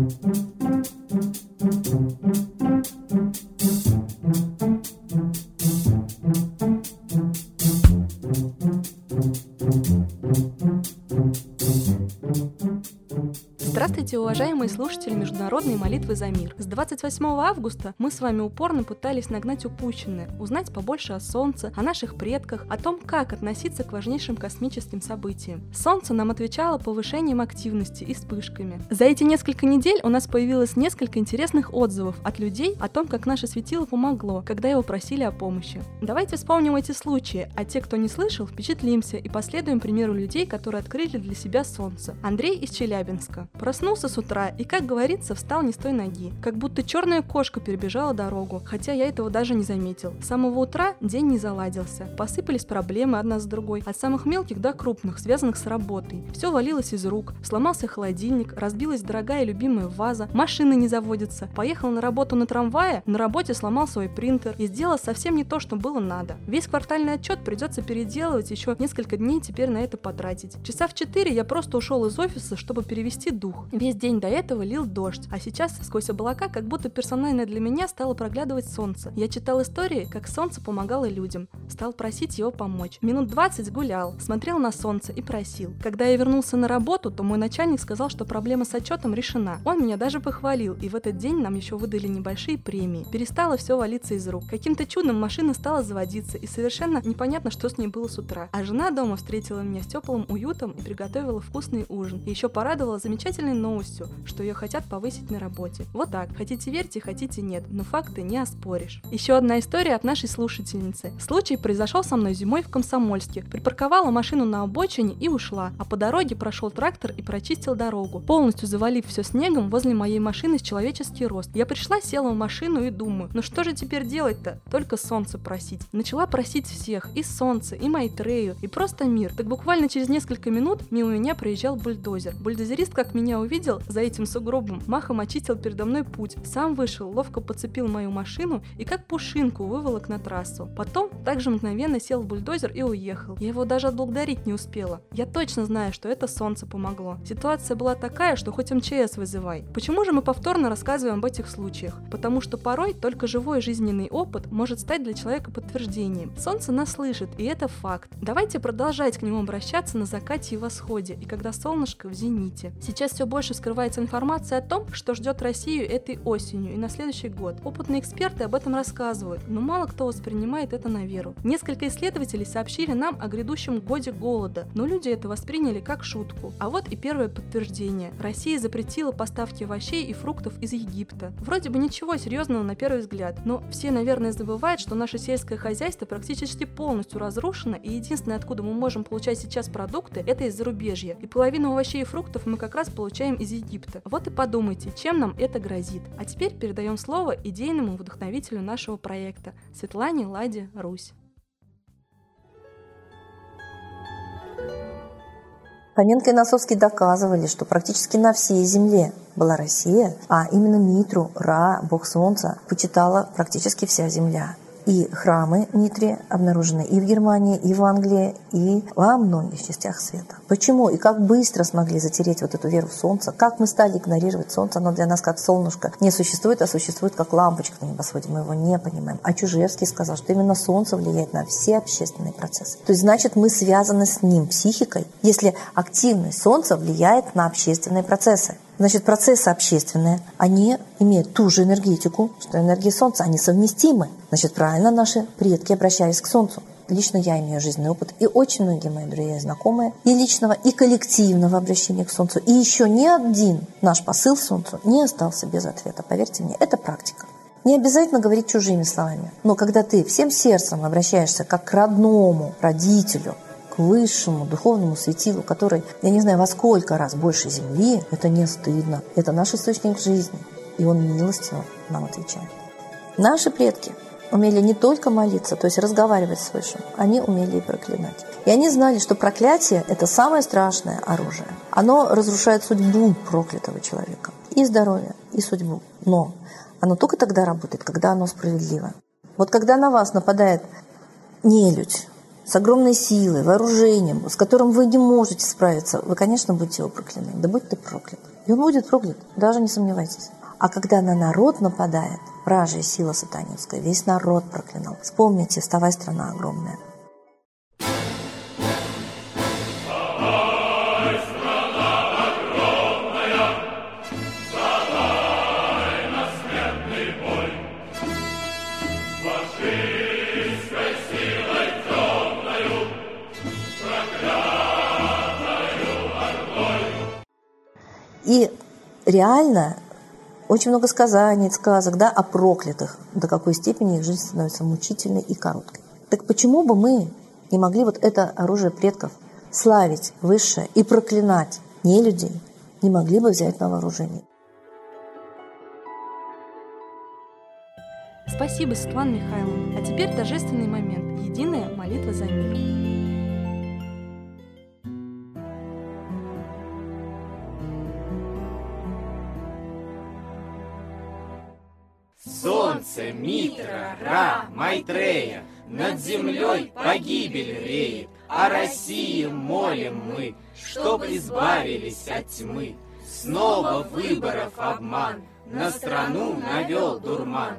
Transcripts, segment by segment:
Música уважаемые слушатели Международной молитвы за мир. С 28 августа мы с вами упорно пытались нагнать упущенное, узнать побольше о Солнце, о наших предках, о том, как относиться к важнейшим космическим событиям. Солнце нам отвечало повышением активности и вспышками. За эти несколько недель у нас появилось несколько интересных отзывов от людей о том, как наше светило помогло, когда его просили о помощи. Давайте вспомним эти случаи, а те, кто не слышал, впечатлимся и последуем примеру людей, которые открыли для себя Солнце. Андрей из Челябинска. Проснулся с утра и, как говорится, встал не с той ноги. Как будто черная кошка перебежала дорогу, хотя я этого даже не заметил. С самого утра день не заладился. Посыпались проблемы одна с другой, от самых мелких до крупных, связанных с работой. Все валилось из рук. Сломался холодильник, разбилась дорогая любимая ваза, машины не заводятся. Поехал на работу на трамвае, на работе сломал свой принтер и сделал совсем не то, что было надо. Весь квартальный отчет придется переделывать, еще несколько дней теперь на это потратить. Часа в 4 я просто ушел из офиса, чтобы перевести дух. Весь день до этого лил дождь, а сейчас сквозь облака как будто персонально для меня стало проглядывать солнце. Я читал истории, как солнце помогало людям. Стал просить его помочь. Минут 20 гулял, смотрел на солнце и просил. Когда я вернулся на работу, то мой начальник сказал, что проблема с отчетом решена. Он меня даже похвалил, и в этот день нам еще выдали небольшие премии. Перестало все валиться из рук. Каким-то чудом машина стала заводиться, и совершенно непонятно, что с ней было с утра. А жена дома встретила меня с теплым уютом и приготовила вкусный ужин. И еще порадовала замечательно замечательной новостью, что ее хотят повысить на работе. Вот так, хотите верьте, хотите нет, но факты не оспоришь. Еще одна история от нашей слушательницы. Случай произошел со мной зимой в Комсомольске. Припарковала машину на обочине и ушла, а по дороге прошел трактор и прочистил дорогу, полностью завалив все снегом возле моей машины с человеческий рост. Я пришла, села в машину и думаю, ну что же теперь делать-то? Только солнце просить. Начала просить всех, и солнце, и Майтрею, и просто мир. Так буквально через несколько минут мимо меня проезжал бульдозер. Бульдозерист, как меня увидел за этим сугробом, махом очистил передо мной путь. Сам вышел, ловко подцепил мою машину и как пушинку выволок на трассу. Потом также мгновенно сел в бульдозер и уехал. Я его даже отблагодарить не успела. Я точно знаю, что это солнце помогло. Ситуация была такая, что хоть МЧС вызывай. Почему же мы повторно рассказываем об этих случаях? Потому что порой только живой жизненный опыт может стать для человека подтверждением. Солнце нас слышит, и это факт. Давайте продолжать к нему обращаться на закате и восходе, и когда солнышко в зените. Сейчас все больше скрывается информация о том, что ждет Россию этой осенью и на следующий год. Опытные эксперты об этом рассказывают, но мало кто воспринимает это на веру. Несколько исследователей сообщили нам о грядущем годе голода, но люди это восприняли как шутку. А вот и первое подтверждение. Россия запретила поставки овощей и фруктов из Египта. Вроде бы ничего серьезного на первый взгляд, но все, наверное, забывают, что наше сельское хозяйство практически полностью разрушено, и единственное, откуда мы можем получать сейчас продукты, это из зарубежья. И половину овощей и фруктов мы как раз получаем из Египта. Вот и подумайте, чем нам это грозит. А теперь передаем слово идейному вдохновителю нашего проекта Светлане Ладе Русь. Фоменко и Носовский доказывали, что практически на всей земле была Россия, а именно Митру, Ра, бог солнца, почитала практически вся земля. И храмы Митри обнаружены и в Германии, и в Англии, и во многих частях света. Почему и как быстро смогли затереть вот эту веру в солнце? Как мы стали игнорировать солнце? Оно для нас как солнышко не существует, а существует как лампочка на небосводе. Мы его не понимаем. А Чужевский сказал, что именно солнце влияет на все общественные процессы. То есть, значит, мы связаны с ним психикой, если активность солнца влияет на общественные процессы. Значит, процессы общественные, они имеют ту же энергетику, что энергия Солнца, они совместимы. Значит, правильно наши предки обращались к Солнцу. Лично я имею жизненный опыт, и очень многие мои друзья и знакомые, и личного, и коллективного обращения к Солнцу. И еще ни один наш посыл Солнцу не остался без ответа. Поверьте мне, это практика. Не обязательно говорить чужими словами, но когда ты всем сердцем обращаешься как к родному родителю, к высшему духовному светилу, который, я не знаю, во сколько раз больше Земли, это не стыдно. Это наш источник жизни. И он милостиво нам отвечает. Наши предки умели не только молиться, то есть разговаривать с Высшим, они умели и проклинать. И они знали, что проклятие – это самое страшное оружие. Оно разрушает судьбу проклятого человека. И здоровье, и судьбу. Но оно только тогда работает, когда оно справедливо. Вот когда на вас нападает нелюдь, с огромной силой, вооружением, с которым вы не можете справиться, вы, конечно, будете его прокляны. Да будь ты проклят. и он будет проклят, даже не сомневайтесь. А когда на народ нападает, вражья сила сатанинская, весь народ проклинал. Вспомните, вставай, страна огромная. И реально очень много сказаний, сказок да, о проклятых, до какой степени их жизнь становится мучительной и короткой. Так почему бы мы не могли вот это оружие предков славить высшее и проклинать не людей, не могли бы взять на вооружение? Спасибо, Светлана Михайловна. А теперь торжественный момент. Единая молитва за мир. Митра, Ра, Майтрея, Над землей погибель реет, О России молим мы, Чтоб избавились от тьмы. Снова выборов обман, На страну навел дурман.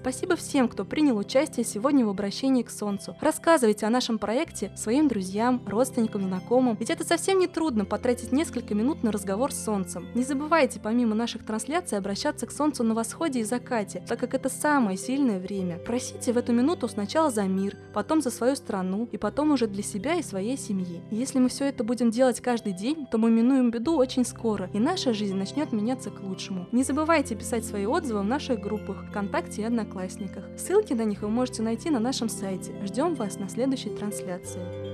Спасибо всем, кто принял участие сегодня в обращении к Солнцу. Рассказывайте о нашем проекте своим друзьям, родственникам, знакомым, ведь это совсем не трудно потратить несколько минут на разговор с Солнцем. Не забывайте помимо наших трансляций обращаться к Солнцу на восходе и закате, так как это самое сильное время. Просите в эту минуту сначала за мир, потом за свою страну и потом уже для себя и своей семьи. Если мы все это будем делать каждый день, то мы минуем беду очень скоро, и наша жизнь начнет меняться к лучшему. Не забывайте писать свои отзывы в наших группах ВКонтакте и Одноклассниках. Ссылки на них вы можете найти на нашем сайте. Ждем вас на следующей трансляции.